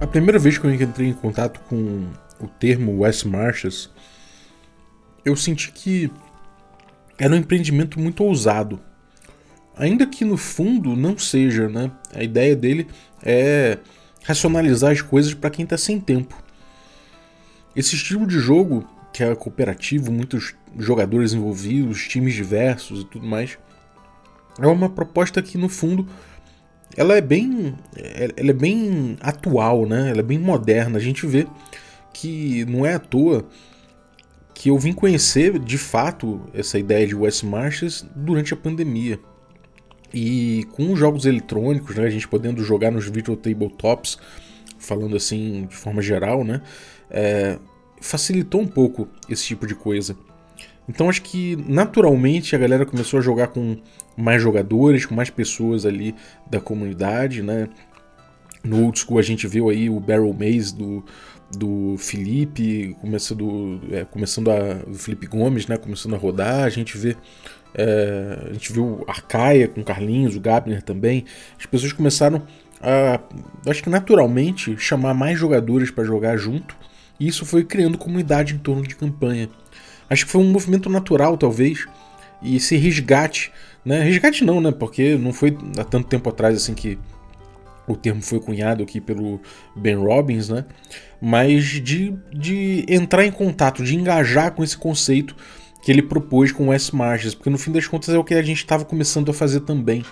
A primeira vez que eu entrei em contato com o termo West Marches, eu senti que era um empreendimento muito ousado. Ainda que no fundo não seja, né? A ideia dele é racionalizar as coisas para quem está sem tempo. Esse estilo de jogo, que é cooperativo, muitos jogadores envolvidos, times diversos e tudo mais, é uma proposta que no fundo ela é bem ela é bem atual, né? Ela é bem moderna. A gente vê que não é à toa que eu vim conhecer de fato essa ideia de West Marches durante a pandemia. E com os jogos eletrônicos, né, a gente podendo jogar nos virtual tabletops, falando assim de forma geral, né, é, facilitou um pouco esse tipo de coisa. Então acho que naturalmente a galera começou a jogar com mais jogadores, com mais pessoas ali da comunidade, né? No old school a gente viu aí o Barrel Maze do, do Felipe, começando, é, começando a. o Felipe Gomes, né? Começando a rodar, a gente vê. É, a gente viu Arcaia com Carlinhos, o Gabner também. As pessoas começaram a, acho que naturalmente, chamar mais jogadores para jogar junto. E isso foi criando comunidade em torno de campanha. Acho que foi um movimento natural, talvez, e esse resgate, né? Resgate não, né? Porque não foi há tanto tempo atrás assim que o termo foi cunhado aqui pelo Ben Robbins, né? Mas de, de entrar em contato, de engajar com esse conceito que ele propôs com o S. Marches, porque no fim das contas é o que a gente estava começando a fazer também.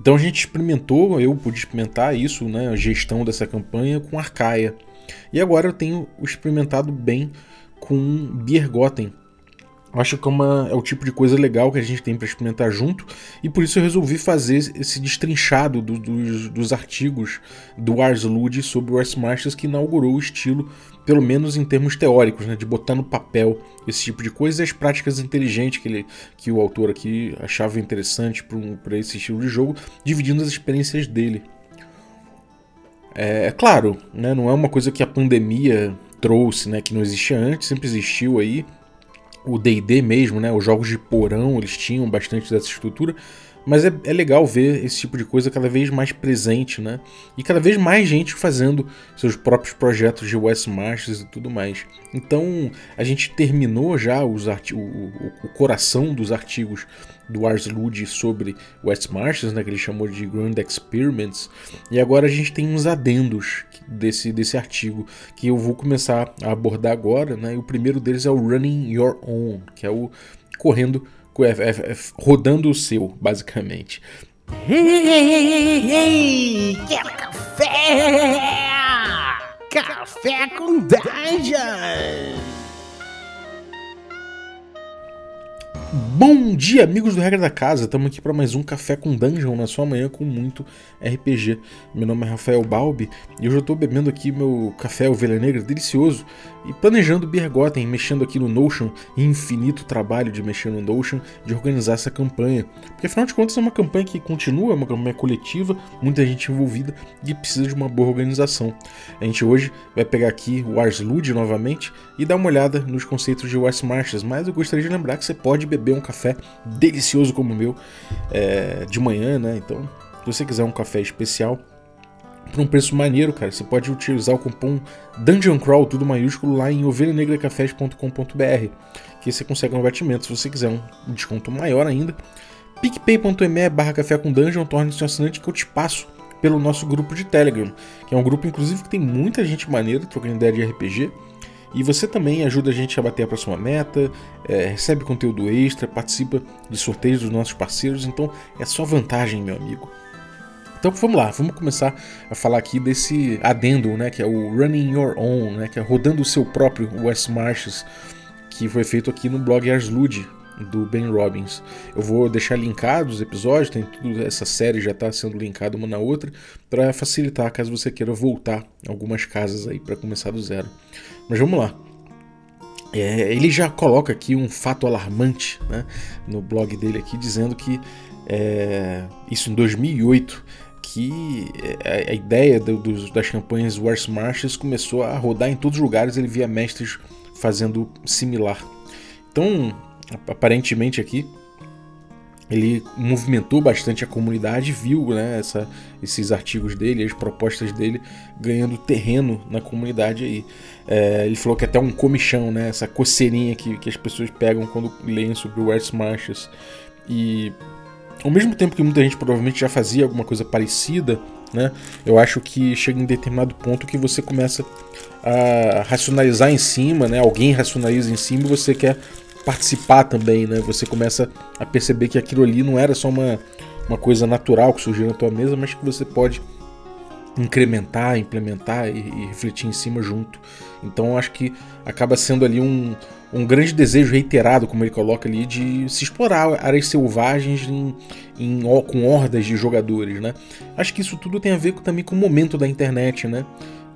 Então a gente experimentou, eu pude experimentar isso, né, a gestão dessa campanha com Arcaia. E agora eu tenho experimentado bem com Biergotten, Acho que é, uma, é o tipo de coisa legal que a gente tem para experimentar junto, e por isso eu resolvi fazer esse destrinchado do, dos, dos, artigos do Ars Lud sobre o Ars Masters que inaugurou o estilo, pelo menos em termos teóricos, né, de botar no papel esse tipo de coisa e as práticas inteligentes que, ele, que o autor aqui achava interessante para um, esse estilo de jogo, dividindo as experiências dele. É, é claro, né, não é uma coisa que a pandemia trouxe, né, que não existia antes, sempre existiu aí o D&D mesmo, né? Os jogos de porão, eles tinham bastante dessa estrutura, mas é, é, legal ver esse tipo de coisa cada vez mais presente, né? E cada vez mais gente fazendo seus próprios projetos de West Marches e tudo mais. Então a gente terminou já os o, o, o, coração dos artigos do Ars Lud sobre West Marches, né? Que ele chamou de Grand Experiments. E agora a gente tem uns adendos desse, desse artigo que eu vou começar a abordar agora, né? E o primeiro deles é o Running Your Own, que é o correndo é, é, é, rodando o seu, basicamente. Ei, quer café? Café com Dungeon! Bom dia, amigos do Regra da Casa. Estamos aqui para mais um Café com Dungeon na sua manhã com muito RPG. Meu nome é Rafael Balbi e hoje eu estou bebendo aqui meu café Ovelha Negra delicioso e planejando Bergotten, mexendo aqui no Notion, infinito trabalho de mexer no Notion, de organizar essa campanha. Porque afinal de contas é uma campanha que continua, é uma campanha coletiva, muita gente envolvida e precisa de uma boa organização. A gente hoje vai pegar aqui o Ars Lud novamente e dar uma olhada nos conceitos de West Marches, mas eu gostaria de lembrar que você pode beber um café delicioso como o meu é, de manhã, né? Então, se você quiser um café especial, por um preço maneiro, cara. Você pode utilizar o cupom Dungeon Crawl, tudo maiúsculo, lá em ovelhanegracafés.com.br, que você consegue um abatimento. Se você quiser um desconto maior ainda, picpay.me barra café com dungeon, torne-se um assinante que eu te passo pelo nosso grupo de Telegram, que é um grupo, inclusive, que tem muita gente maneira trocando ideia de RPG. E você também ajuda a gente a bater a próxima meta, é, recebe conteúdo extra, participa de sorteios dos nossos parceiros, então é só vantagem, meu amigo. Então vamos lá, vamos começar a falar aqui desse adendo, né, que é o Running Your Own, né, que é rodando o seu próprio West Marches, que foi feito aqui no blog Ars Lud, do Ben Robbins. Eu vou deixar linkado os episódios, tem tudo essa série já está sendo linkada uma na outra para facilitar caso você queira voltar algumas casas aí para começar do zero. Mas vamos lá. É, ele já coloca aqui um fato alarmante né, no blog dele aqui dizendo que é, isso em 2008 que a, a ideia do, do, das campanhas Wars Marches começou a rodar em todos os lugares, ele via mestres fazendo similar. Então, aparentemente aqui, ele movimentou bastante a comunidade, viu né, essa, esses artigos dele, as propostas dele ganhando terreno na comunidade aí. É, ele falou que até um comichão, né, essa coceirinha que, que as pessoas pegam quando leem sobre o West Marches. E ao mesmo tempo que muita gente provavelmente já fazia alguma coisa parecida, né, eu acho que chega em determinado ponto que você começa a racionalizar em cima, né, alguém racionaliza em cima e você quer participar também, né? Você começa a perceber que aquilo ali não era só uma, uma coisa natural que surgiu na tua mesa, mas que você pode incrementar, implementar e, e refletir em cima junto. Então acho que acaba sendo ali um, um grande desejo reiterado, como ele coloca ali, de se explorar áreas selvagens em, em, com hordas de jogadores, né? Acho que isso tudo tem a ver também com o momento da internet, né?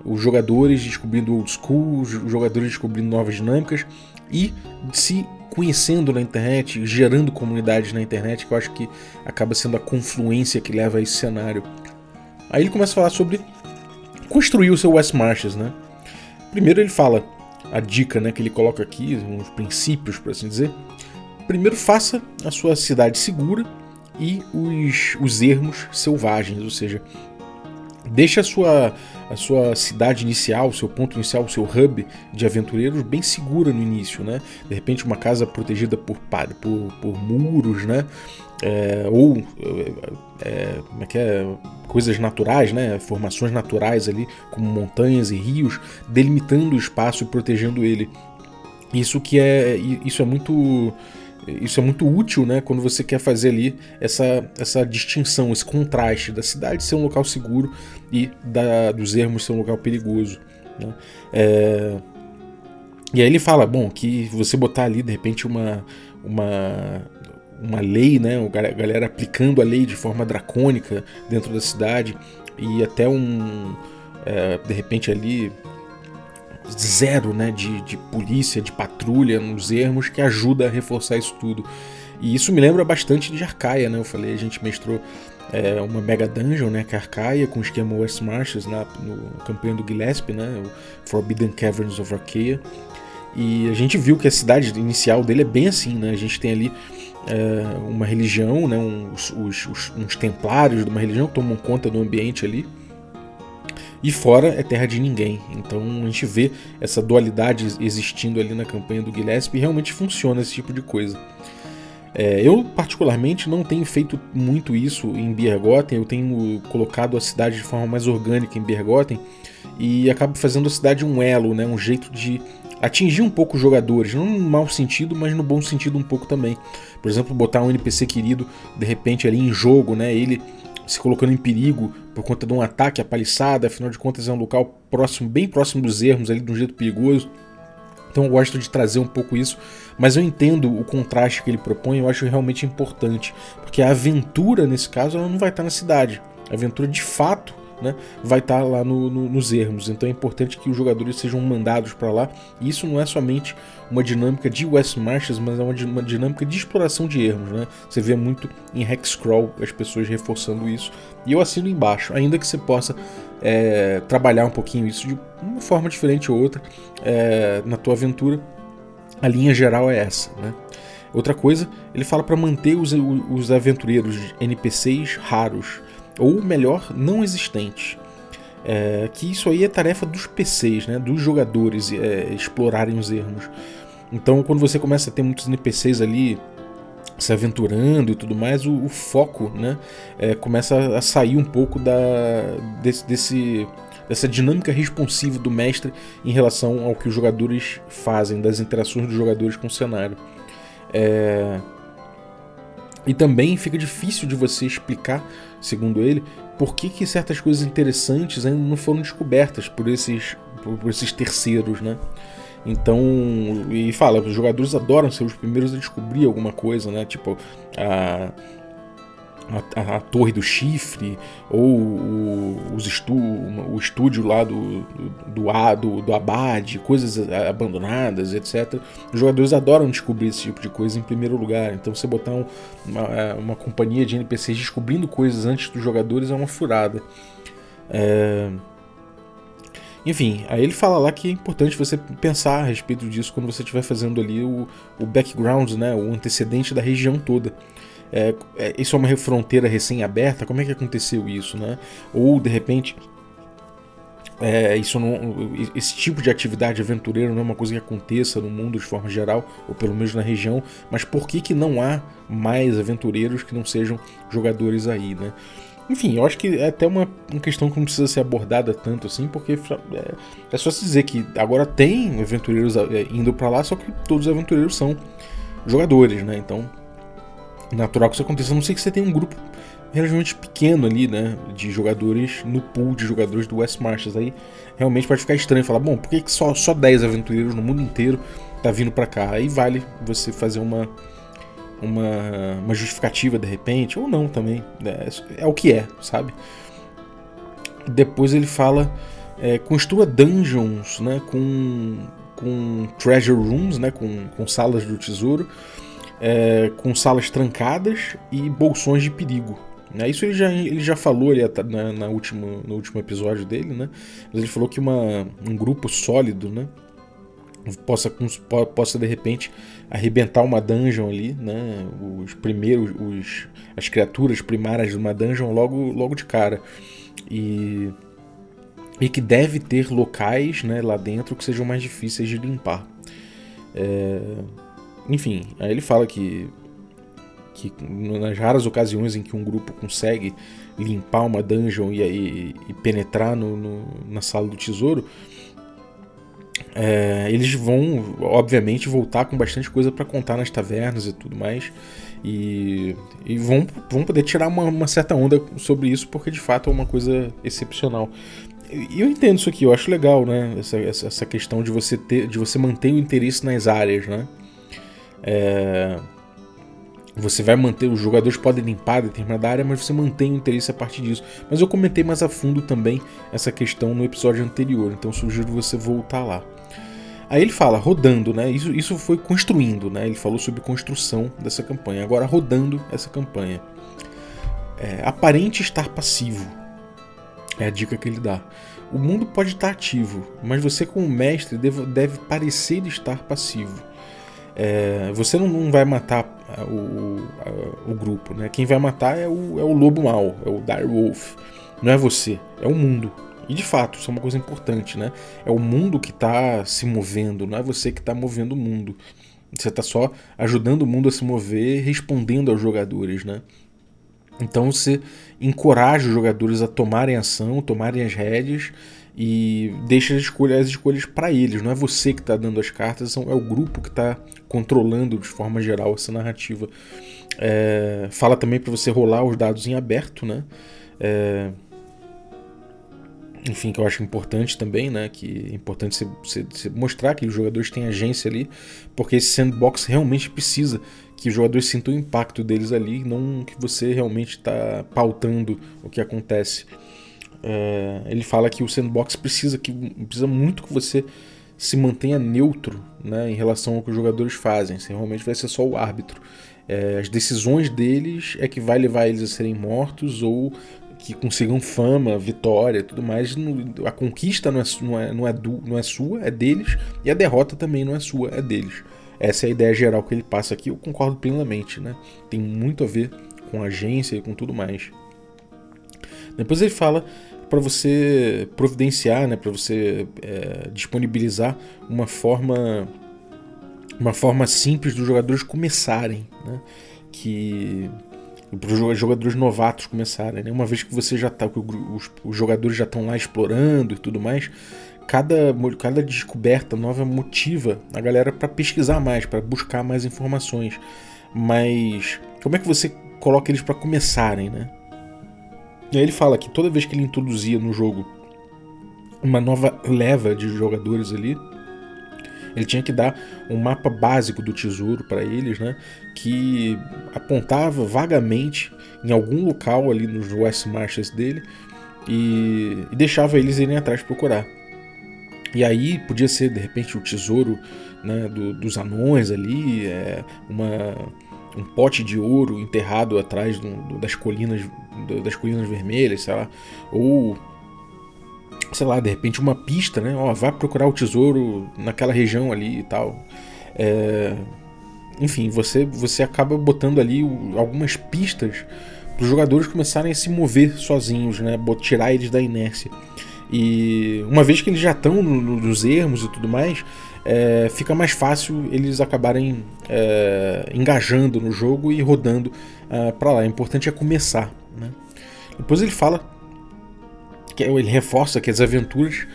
Os jogadores descobrindo old school, os jogadores descobrindo novas dinâmicas e se conhecendo na internet, gerando comunidades na internet, que eu acho que acaba sendo a confluência que leva a esse cenário. Aí ele começa a falar sobre construir o seu West Marches, né? Primeiro ele fala a dica, né, que ele coloca aqui, uns princípios, por assim dizer. Primeiro faça a sua cidade segura e os, os ermos selvagens, ou seja, deixe a sua a sua cidade inicial, o seu ponto inicial, o seu hub de aventureiros bem segura no início, né? De repente uma casa protegida por, por, por muros, né? É, ou é, é, como é que é? coisas naturais, né? Formações naturais ali, como montanhas e rios, delimitando o espaço e protegendo ele. Isso que é isso é muito isso é muito útil, né, quando você quer fazer ali essa, essa distinção, esse contraste da cidade ser um local seguro e da, dos ermos ser um local perigoso. Né? É... E aí ele fala, bom, que você botar ali de repente uma, uma, uma lei, né, a galera aplicando a lei de forma dracônica dentro da cidade e até um, é, de repente ali zero né, de, de polícia, de patrulha nos ermos que ajuda a reforçar isso tudo. E isso me lembra bastante de Arcaia, né? Eu falei, a gente mestrou é, uma Mega Dungeon, né? Que é Arcaia, com o esquema West Marches na, no campanha do Gillespie, né? O Forbidden Caverns of Arcaia. E a gente viu que a cidade inicial dele é bem assim, né? A gente tem ali é, uma religião, né? Uns, os, os, uns templários de uma religião tomam conta do ambiente ali. E fora é terra de ninguém. Então a gente vê essa dualidade existindo ali na campanha do Gillespie e realmente funciona esse tipo de coisa. É, eu, particularmente, não tenho feito muito isso em Biergoten, eu tenho colocado a cidade de forma mais orgânica em Biergoten e acabo fazendo a cidade um elo, né, um jeito de atingir um pouco os jogadores, não no mau sentido, mas no bom sentido um pouco também. Por exemplo, botar um NPC querido de repente ali em jogo, né, ele se colocando em perigo por conta de um ataque à paliçada, afinal de contas é um local próximo, bem próximo dos ermos, ali de um jeito perigoso. Então eu gosto de trazer um pouco isso, mas eu entendo o contraste que ele propõe, eu acho realmente importante, porque a aventura nesse caso ela não vai estar na cidade. A aventura de fato né, vai estar tá lá no, no, nos ermos. Então é importante que os jogadores sejam mandados para lá. E isso não é somente uma dinâmica de West Marches, mas é uma, uma dinâmica de exploração de ermos. Né? Você vê muito em Hexcrawl as pessoas reforçando isso. E eu assino embaixo, ainda que você possa é, trabalhar um pouquinho isso de uma forma diferente ou outra é, na tua aventura. A linha geral é essa. Né? Outra coisa, ele fala para manter os, os aventureiros NPCs raros ou melhor, não existentes. É, que isso aí é tarefa dos PCs, né, dos jogadores é, explorarem os ermos. Então, quando você começa a ter muitos NPCs ali se aventurando e tudo mais, o, o foco né, é, começa a sair um pouco da, desse, desse, dessa dinâmica responsiva do mestre em relação ao que os jogadores fazem, das interações dos jogadores com o cenário. É, e também fica difícil de você explicar, segundo ele, por que, que certas coisas interessantes ainda não foram descobertas por esses, por esses terceiros, né? Então, e fala, os jogadores adoram ser os primeiros a descobrir alguma coisa, né? Tipo, a, a, a, Torre do Chifre, ou o, os estu, o estúdio lá do, do, do, do Abade, coisas abandonadas, etc. Os jogadores adoram descobrir esse tipo de coisa em primeiro lugar. Então você botar um, uma, uma companhia de NPCs descobrindo coisas antes dos jogadores é uma furada. É... Enfim, aí ele fala lá que é importante você pensar a respeito disso quando você estiver fazendo ali o, o background, né, o antecedente da região toda. É, é, isso é uma fronteira recém-aberta? Como é que aconteceu isso, né? Ou de repente é, isso não, esse tipo de atividade aventureira não é uma coisa que aconteça no mundo de forma geral, ou pelo menos na região, mas por que, que não há mais aventureiros que não sejam jogadores aí, né? Enfim, eu acho que é até uma, uma questão que não precisa ser abordada tanto assim, porque é, é só se dizer que agora tem aventureiros é, indo para lá, só que todos os aventureiros são jogadores, né? Então, natural que isso aconteça, a não sei que você tem um grupo relativamente pequeno ali, né? De jogadores no pool de jogadores do West Marches. Aí realmente pode ficar estranho falar, bom, por que, só, só 10 aventureiros no mundo inteiro tá vindo para cá? Aí vale você fazer uma, uma, uma justificativa de repente, ou não também. É, é o que é, sabe? Depois ele fala. É, construa dungeons né, com, com treasure rooms, né, com, com salas do tesouro, é, com salas trancadas e bolsões de perigo. Né? Isso ele já, ele já falou ali na, na último, no último episódio dele, né? Mas ele falou que uma, um grupo sólido, né? Possa, possa de repente arrebentar uma dungeon ali, né? Os primeiros, os, as criaturas primárias de uma dungeon logo, logo de cara. E, e que deve ter locais né, lá dentro que sejam mais difíceis de limpar. É, enfim, aí ele fala que que nas raras ocasiões em que um grupo consegue limpar uma dungeon e, e, e penetrar no, no, na sala do tesouro, é, eles vão, obviamente, voltar com bastante coisa para contar nas tavernas e tudo mais. E, e vão, vão poder tirar uma, uma, certa onda sobre isso, porque de fato é uma coisa excepcional. E eu entendo isso aqui, eu acho legal, né? Essa, essa, questão de você ter, de você manter o interesse nas áreas, né? É, você vai manter, os jogadores podem limpar determinada área, mas você mantém o interesse a partir disso. Mas eu comentei mais a fundo também essa questão no episódio anterior, então sugiro você voltar lá. Aí ele fala, rodando, né? Isso, isso foi construindo, né? Ele falou sobre construção dessa campanha. Agora, rodando essa campanha. É, aparente estar passivo. É a dica que ele dá. O mundo pode estar ativo, mas você, como mestre, deve, deve parecer estar passivo. É, você não, não, vai matar o, o, o, grupo, né? Quem vai matar é o, é o lobo mau, é o Dire Wolf. Não é você, é o mundo. E de fato, isso é uma coisa importante, né? É o mundo que está se movendo, não é você que está movendo o mundo. Você está só ajudando o mundo a se mover, respondendo aos jogadores, né? Então você encoraja os jogadores a tomarem ação, tomarem as rédeas e deixa as escolhas, as escolhas para eles. Não é você que está dando as cartas, é o grupo que está controlando de forma geral essa narrativa. É, fala também para você rolar os dados em aberto, né? É, enfim, que eu acho importante também, né? Que é importante você, você mostrar que os jogadores têm agência ali, porque esse sandbox realmente precisa que os jogadores sintam o impacto deles ali, não que você realmente está pautando o que acontece. É, ele fala que o sandbox precisa, que, precisa muito que você se mantenha neutro né, em relação ao que os jogadores fazem. Você realmente vai ser só o árbitro. É, as decisões deles é que vai levar eles a serem mortos ou que consigam fama, vitória e tudo mais. A conquista não é, não, é, não, é do, não é sua, é deles, e a derrota também não é sua, é deles. Essa é a ideia geral que ele passa aqui, eu concordo plenamente. Né? Tem muito a ver com agência e com tudo mais. Depois ele fala para você providenciar, né, para você é, disponibilizar uma forma uma forma simples dos jogadores começarem, né, que para os jogadores novatos começarem, né, uma vez que você já tá, os, os jogadores já estão lá explorando e tudo mais, cada, cada descoberta nova motiva a galera para pesquisar mais, para buscar mais informações. Mas como é que você coloca eles para começarem, né? E aí ele fala que toda vez que ele introduzia no jogo uma nova leva de jogadores ali, ele tinha que dar um mapa básico do tesouro para eles, né? Que apontava vagamente em algum local ali nos West Marches dele e, e deixava eles irem atrás procurar. E aí podia ser de repente o tesouro né, do, dos anões ali, é, uma um pote de ouro enterrado atrás do, do, das colinas do, das colinas vermelhas, sei lá, ou sei lá, de repente uma pista, né? Ó, vai procurar o tesouro naquela região ali e tal. É... enfim, você, você acaba botando ali algumas pistas para os jogadores começarem a se mover sozinhos, né? Tirar eles da inércia. E uma vez que eles já estão nos ermos e tudo mais, é, fica mais fácil eles acabarem é, engajando no jogo e rodando é, para lá. O importante é começar. Né? Depois ele fala, que ele reforça que as aventuras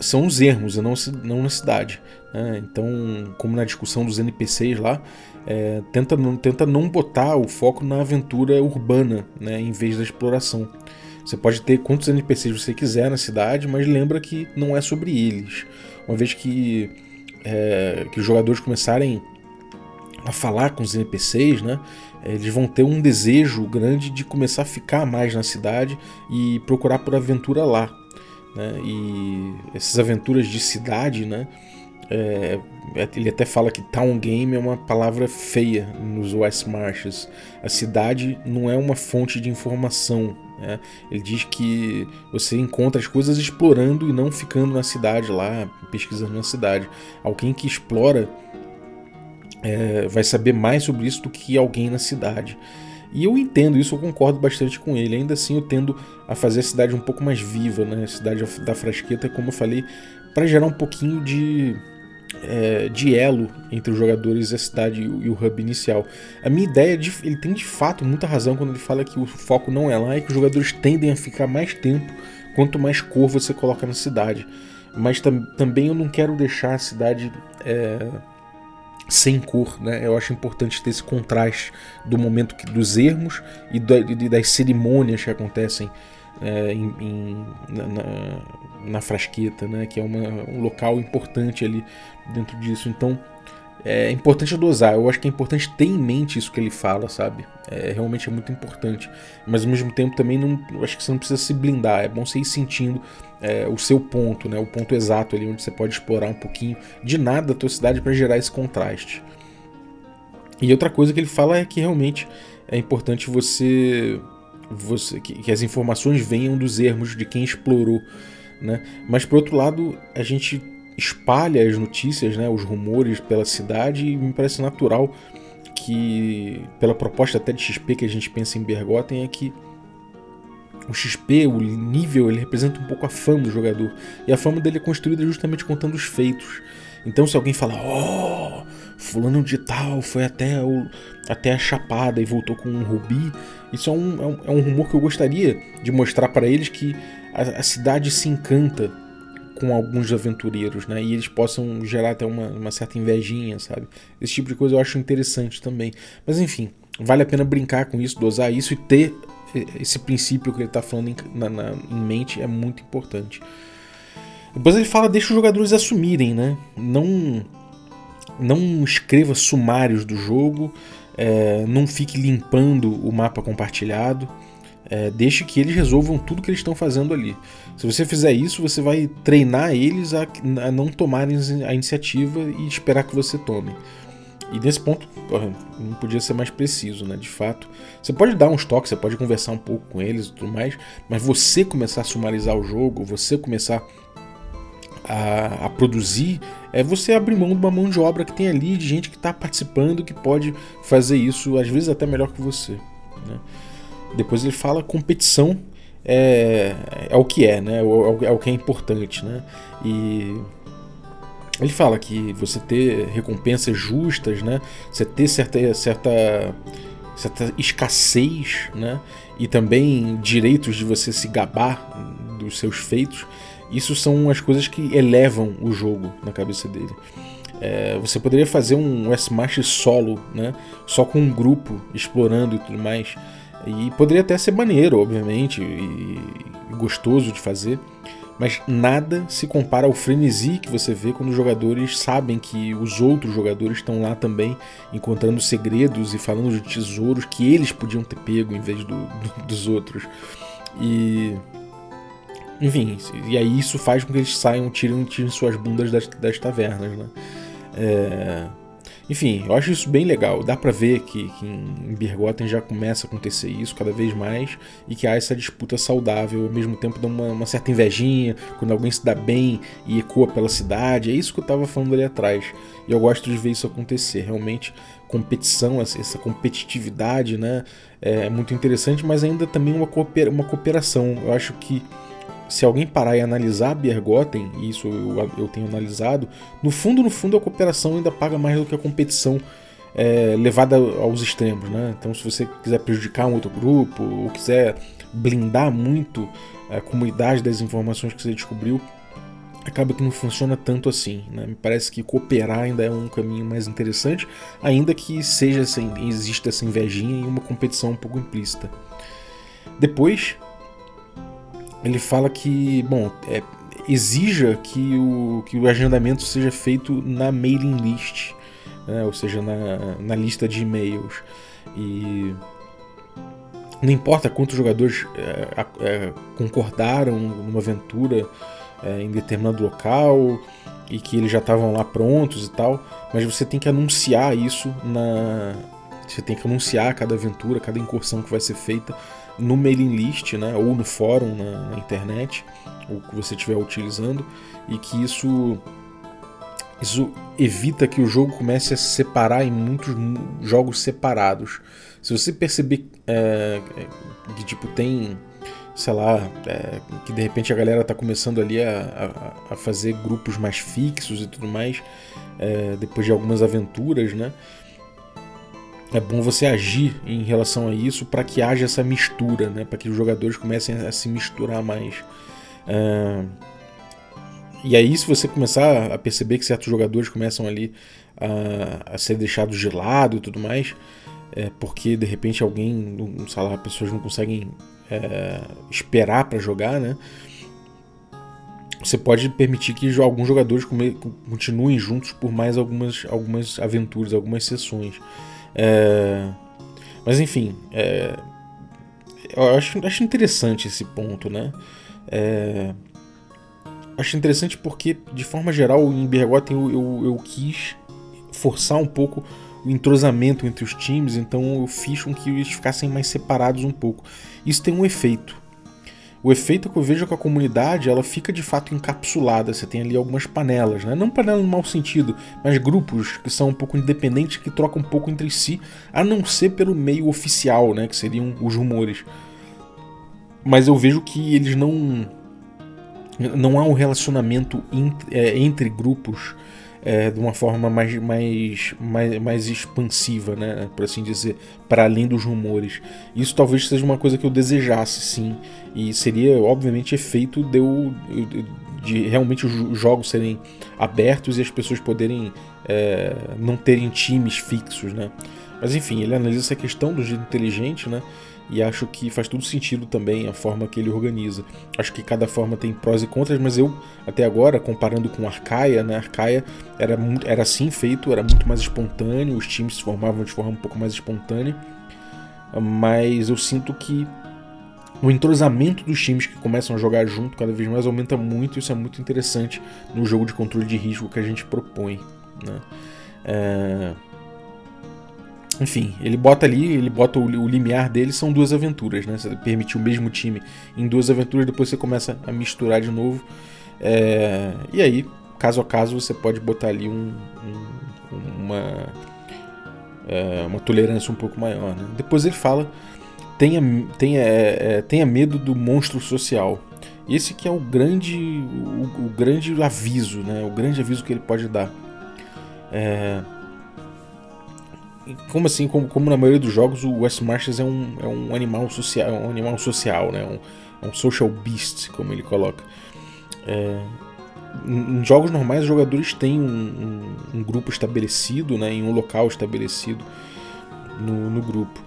são os ermos e não, não na cidade. Né? Então, como na discussão dos NPCs lá, é, tenta, não, tenta não botar o foco na aventura urbana né, em vez da exploração. Você pode ter quantos NPCs você quiser na cidade, mas lembra que não é sobre eles. Uma vez que, é, que os jogadores começarem a falar com os NPCs, né, eles vão ter um desejo grande de começar a ficar mais na cidade e procurar por aventura lá. Né? E essas aventuras de cidade, né, é, ele até fala que town game é uma palavra feia nos West Marches. A cidade não é uma fonte de informação. Né? Ele diz que você encontra as coisas explorando e não ficando na cidade lá, pesquisando na cidade. Alguém que explora é, vai saber mais sobre isso do que alguém na cidade. E eu entendo isso, eu concordo bastante com ele. Ainda assim, eu tendo a fazer a cidade um pouco mais viva, né? A cidade da Frasqueta, como eu falei, para gerar um pouquinho de é, de elo entre os jogadores a cidade e o, hub inicial. A minha ideia, de, ele tem de fato muita razão quando ele fala que o foco não é lá e que os jogadores tendem a ficar mais tempo quanto mais cor você coloca na cidade. Mas tam, também eu não quero deixar a cidade é, sem cor, né? Eu acho importante ter esse contraste do momento que, dos ermos e, do, e das cerimônias que acontecem é, em, em, na, na, frasqueta, né? que é uma, um local importante ali dentro disso. Então é importante dosar. Eu acho que é importante ter em mente isso que ele fala, sabe? É, realmente é muito importante. Mas ao mesmo tempo também não, acho que você não precisa se blindar. É bom você ir sentindo é, o seu ponto, né? o ponto exato ali onde você pode explorar um pouquinho de nada da tua cidade para gerar esse contraste. E outra coisa que ele fala é que realmente é importante você você, que, que, as informações venham dos ermos de quem explorou. Né? Mas por outro lado, a gente espalha as notícias, né, os rumores pela cidade e me parece natural que, pela proposta até de XP que a gente pensa em Bergotten, é que o XP, o nível, ele representa um pouco a fama do jogador. E a fama dele é construída justamente contando os feitos. Então se alguém fala, oh, fulano de tal foi até, o, até a Chapada e voltou com um rubi, isso é um, é um, é um rumor que eu gostaria de mostrar para eles que a, a, cidade se encanta com alguns aventureiros, né? E eles possam gerar até uma, uma certa invejinha, sabe? Esse tipo de coisa eu acho interessante também. Mas enfim, vale a pena brincar com isso, dosar isso e ter esse princípio que ele está falando em, na, na, em mente é muito importante. Depois ele fala, deixa os jogadores assumirem, né? Não, não escreva sumários do jogo, é, não fique limpando o mapa compartilhado. É, deixe que eles resolvam tudo que eles estão fazendo ali. Se você fizer isso, você vai treinar eles a, a não tomarem a iniciativa e esperar que você tome. E nesse ponto, não podia ser mais preciso, né? De fato, você pode dar uns toques, você pode conversar um pouco com eles e tudo mais, mas você começar a sumarizar o jogo, você começar a, a, produzir, é você abrir mão de uma mão de obra que tem ali, de gente que está participando, que pode fazer isso, às vezes até melhor que você. Né? Depois ele fala competição é, é o que é, né? É, é o que é importante, né? E ele fala que você ter recompensas justas, né? Você ter certa, certa, certa escassez, né? E também direitos de você se gabar dos seus feitos isso são as coisas que elevam o jogo na cabeça dele. É, você poderia fazer um S-March solo, né? Só com um grupo explorando e tudo mais. E poderia até ser maneiro, obviamente, e gostoso de fazer. Mas nada se compara ao frenesi que você vê quando os jogadores sabem que os outros jogadores estão lá também, encontrando segredos e falando de tesouros que eles podiam ter pego em vez do, do, dos outros. E enfim, e aí isso faz com que eles saiam, tirem, tirem suas bundas das, das tavernas, né? É... Enfim, eu acho isso bem legal. Dá pra ver que, que em Birgotten já começa a acontecer isso cada vez mais e que há essa disputa saudável, ao mesmo tempo dá uma, uma, certa invejinha quando alguém se dá bem e ecoa pela cidade. É isso que eu tava falando ali atrás. E eu gosto de ver isso acontecer. Realmente, competição, essa competitividade, né? É muito interessante, mas ainda também uma, uma cooperação. Eu acho que se alguém parar e analisar Bergotten, e isso eu, eu, tenho analisado, no fundo, no fundo, a cooperação ainda paga mais do que a competição é, levada aos extremos, né? Então, se você quiser prejudicar um outro grupo, ou quiser blindar muito a comunidade das informações que você descobriu, acaba que não funciona tanto assim. Né? Me parece que cooperar ainda é um caminho mais interessante, ainda que seja assim, exista essa invejinha e uma competição um pouco implícita. Depois, ele fala que, bom, é, exija que o, que o agendamento seja feito na mailing list, né? ou seja, na, na lista de e-mails. E não importa quantos jogadores é, é, concordaram numa aventura é, em determinado local e que eles já estavam lá prontos e tal, mas você tem que anunciar isso na. Você tem que anunciar cada aventura, cada incursão que vai ser feita no mailing list, né, ou no fórum na, na internet, o que você estiver utilizando, e que isso isso evita que o jogo comece a se separar em muitos jogos separados. Se você perceber é, que tipo tem sei lá, é, que de repente a galera tá começando ali a, a, a fazer grupos mais fixos e tudo mais, é, depois de algumas aventuras, né? É bom você agir em relação a isso para que haja essa mistura, né? Para que os jogadores comecem a se misturar mais. É... E aí, se você começar a perceber que certos jogadores começam ali a, a ser deixados de lado e tudo mais, é porque de repente alguém, sei lá, pessoas não conseguem é, esperar para jogar, né? Você pode permitir que alguns jogadores continuem juntos por mais algumas, algumas aventuras, algumas sessões. É, mas enfim, é, eu acho, acho interessante esse ponto, né? É, acho interessante porque, de forma geral, em Bergotten eu, eu, eu quis forçar um pouco o entrosamento entre os times, então eu fiz com que eles ficassem mais separados um pouco. Isso tem um efeito. O efeito que eu vejo que a comunidade ela fica de fato encapsulada. Você tem ali algumas panelas, né? não panelas no mau sentido, mas grupos que são um pouco independentes, que trocam um pouco entre si, a não ser pelo meio oficial, né? que seriam os rumores. Mas eu vejo que eles não. Não há um relacionamento é, entre grupos é, de uma forma mais, mais, mais, mais expansiva, né, por assim dizer, para além dos rumores. Isso talvez seja uma coisa que eu desejasse, sim, e seria obviamente efeito de, eu, de realmente os jogos serem abertos e as pessoas poderem é, não terem times fixos, né. Mas enfim, ele analisa essa questão do jeito inteligente, né? E acho que faz todo sentido também a forma que ele organiza. Acho que cada forma tem prós e contras, mas eu, até agora, comparando com Arcaia, né, Arcaia era, muito, era assim feito, era muito mais espontâneo, os times se formavam de forma um pouco mais espontânea, mas eu sinto que o entrosamento dos times que começam a jogar junto cada vez mais aumenta muito, e isso é muito interessante no jogo de controle de risco que a gente propõe. Né? É... Enfim, ele bota ali, ele bota o, o limiar dele, são duas aventuras, né? Você permite o mesmo time em duas aventuras, depois você começa a misturar de novo. É, e aí, caso a caso, você pode botar ali um, um, uma, é, uma tolerância um pouco maior. Né? Depois ele fala: tenha, tenha, é, é tenha medo do monstro social. Esse que é o grande, o, o, grande aviso, né? o grande aviso que ele pode dar. É, como assim, como, como, na maioria dos jogos, o West Marches é um, é um animal social, é um animal social, né? Um, é um social beast, como ele coloca. É, em jogos normais, os jogadores têm um, um, um, grupo estabelecido, né? Em um local estabelecido no, no grupo.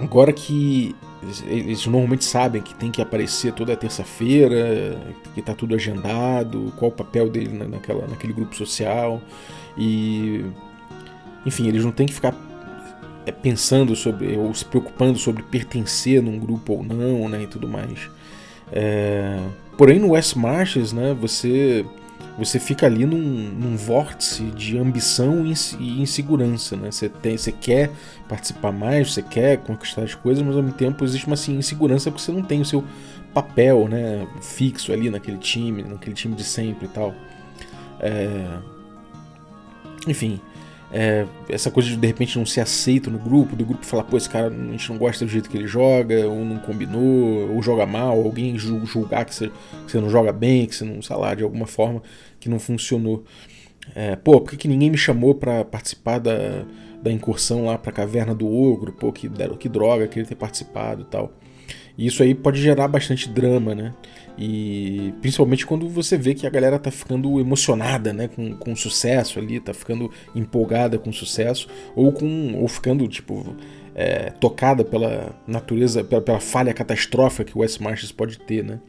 Agora que eles normalmente sabem que tem que aparecer toda terça-feira, que está tudo agendado, qual o papel dele naquela, naquele grupo social e enfim, eles não têm que ficar é, pensando sobre ou se preocupando sobre pertencer num grupo ou não, né, e tudo mais. É, porém, no West Marches, né, você você fica ali num, num vórtice de ambição e insegurança, né? Você, tem, você quer participar mais, você quer conquistar as coisas, mas ao mesmo tempo existe uma assim, insegurança porque você não tem o seu papel, né, fixo ali naquele time, naquele time de sempre e tal. É... Enfim, É, essa coisa de de repente não ser aceito no grupo, do grupo falar, pô, esse cara a gente não gosta do jeito que ele joga, ou não combinou, ou joga mal, alguém julgar que você, que você não joga bem, que você não, sei lá, de alguma forma que não funcionou. É, pô, por que, que ninguém me chamou para participar da, da incursão lá pra caverna do ogro? Pô, que, que droga, queria ter participado e tal. E isso aí pode gerar bastante drama, né? E principalmente quando você vê que a galera tá ficando emocionada, né, com, com sucesso ali, tá ficando empolgada com sucesso, ou com ou ficando tipo é, tocada pela natureza, pela, pela, falha catastrófica que o West Marches pode ter, né?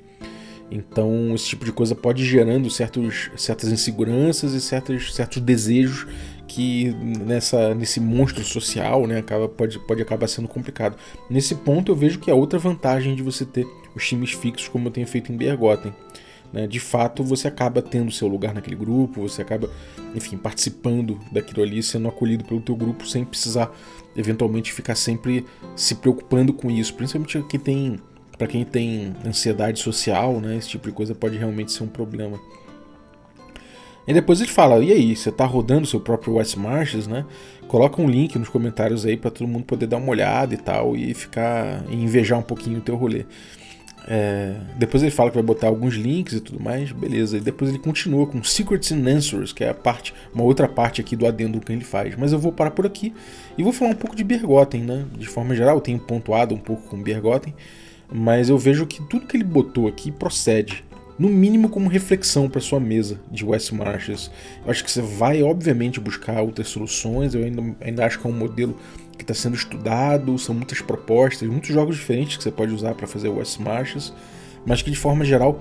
Então esse tipo de coisa pode ir gerando certos, certas inseguranças e certos, certos desejos que nessa, nesse monstro social né, acaba, pode, pode acabar sendo complicado. Nesse ponto eu vejo que é outra vantagem de você ter os times fixos como eu tenho feito em Bergotten. Né? De fato, você acaba tendo seu lugar naquele grupo, você acaba, enfim, participando daquilo ali, sendo acolhido pelo teu grupo sem precisar eventualmente ficar sempre se preocupando com isso, principalmente quem tem para quem tem ansiedade social, né, esse tipo de coisa pode realmente ser um problema. E depois ele fala: e aí, você está rodando seu próprio West Marches, né? Coloca um link nos comentários aí para todo mundo poder dar uma olhada e tal e ficar e invejar um pouquinho o teu rolê. É, depois ele fala que vai botar alguns links e tudo mais, beleza. E depois ele continua com Secrets and Answers, que é a parte, uma outra parte aqui do adendo que ele faz. Mas eu vou parar por aqui e vou falar um pouco de Bergotten, né? De forma geral, eu tenho pontuado um pouco com Bergotten, mas eu vejo que tudo que ele botou aqui procede no mínimo como reflexão para sua mesa de West Marches. Eu acho que você vai, obviamente, buscar outras soluções. Eu ainda, ainda acho que é um modelo que está sendo estudado, são muitas propostas, muitos jogos diferentes que você pode usar para fazer West Marches, mas que de forma geral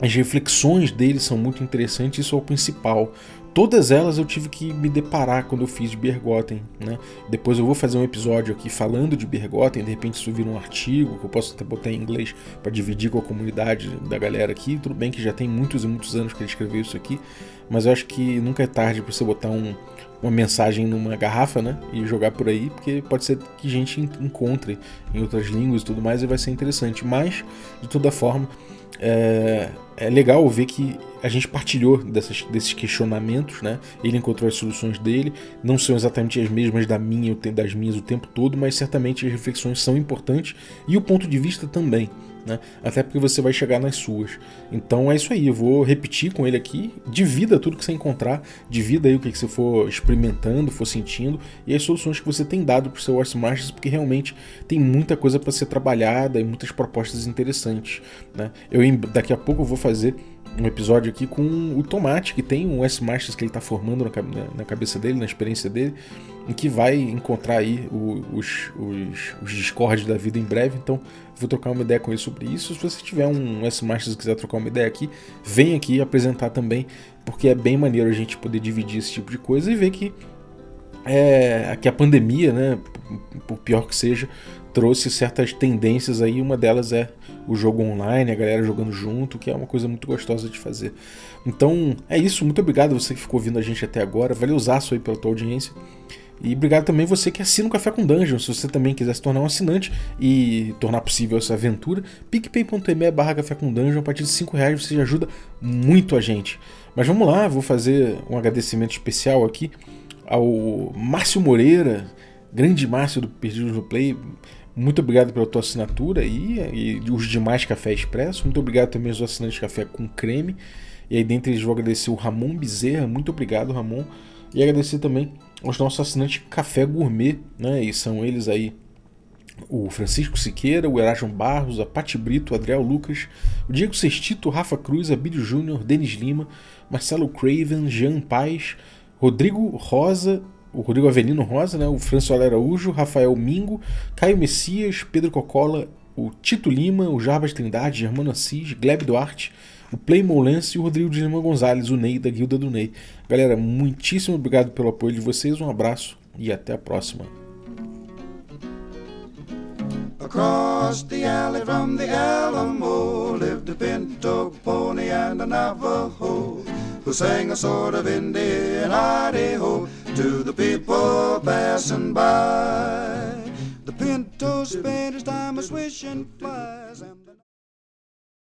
as reflexões dele são muito interessantes, isso é o principal. Todas elas eu tive que me deparar quando eu fiz de Bergotten, né? Depois eu vou fazer um episódio aqui falando de Bergotten, de repente isso vira um artigo que eu posso até botar em inglês para dividir com a comunidade da galera aqui. Tudo bem que já tem muitos e muitos anos que ele escreveu isso aqui, mas eu acho que nunca é tarde para você botar um, uma mensagem numa garrafa, né? E jogar por aí, porque pode ser que gente encontre em outras línguas e tudo mais e vai ser interessante. Mas, de toda forma, é, é legal ver que a gente partilhou dessas, desses questionamentos, né? Ele encontrou as soluções dele, não são exatamente as mesmas da minha, das minhas o tempo todo, mas certamente as reflexões são importantes e o ponto de vista também né? Até porque você vai chegar nas suas. Então é isso aí, eu vou repetir com ele aqui, divida tudo que você encontrar, divida aí o que você for experimentando, for sentindo e as soluções que você tem dado para o seu Horse Marches, porque realmente tem muita coisa para ser trabalhada e muitas propostas interessantes, né? Eu daqui a pouco vou fazer um episódio aqui com o Tomate, que tem um S-Marches que ele está formando na, cabeça dele, na experiência dele, em que vai encontrar aí os, os, os discordes da vida em breve. Então, vou trocar uma ideia com ele sobre isso. Se você tiver um S-Marches e quiser trocar uma ideia aqui, vem aqui apresentar também, porque é bem maneiro a gente poder dividir esse tipo de coisa e ver que, é, que a pandemia, né, por pior que seja, trouxe certas tendências aí. Uma delas é o jogo online, a galera jogando junto, que é uma coisa muito gostosa de fazer. Então é isso, muito obrigado você que ficou ouvindo a gente até agora, valeu aí pela tua audiência. E obrigado também você que assina o Café com Dungeon. Se você também quiser se tornar um assinante e tornar possível essa aventura, picpay.me barra Café com Dungeon, a partir de 5 reais você ajuda muito a gente. Mas vamos lá, vou fazer um agradecimento especial aqui ao Márcio Moreira, grande Márcio do Perdidos no Play, muito obrigado pela tua assinatura aí e os demais Café Expresso. Muito obrigado também aos assinantes de café com creme. E aí, dentre eles, vou agradecer o Ramon Bezerra. Muito obrigado, Ramon. E agradecer também aos nossos assinantes Café Gourmet, né? E são eles aí o Francisco Siqueira, o Erasmo Barros, a Pati Brito, o Adriel Lucas, o Diego Sextito, o Rafa Cruz, Abílio Júnior, Denis Lima, Marcelo Craven, Jean Paz, Rodrigo Rosa o Rodrigo Avelino Rosa, né, o François Araújo, Rafael Mingo, Caio Messias, Pedro Cocola, o Tito Lima, o Jarbas Trindade, Germano Assis, Gleb Duarte, o Playmo Lance e o Rodrigo de Lima Gonzalez, o Ney da Guilda do Ney. Galera, muitíssimo obrigado pelo apoio de vocês, um abraço e até a próxima. Across the alley from the Alamo lived a pinto pony and a Navajo who sang a sort of Indian Idaho to the people passing by. The pinto spent his time a swishing flies.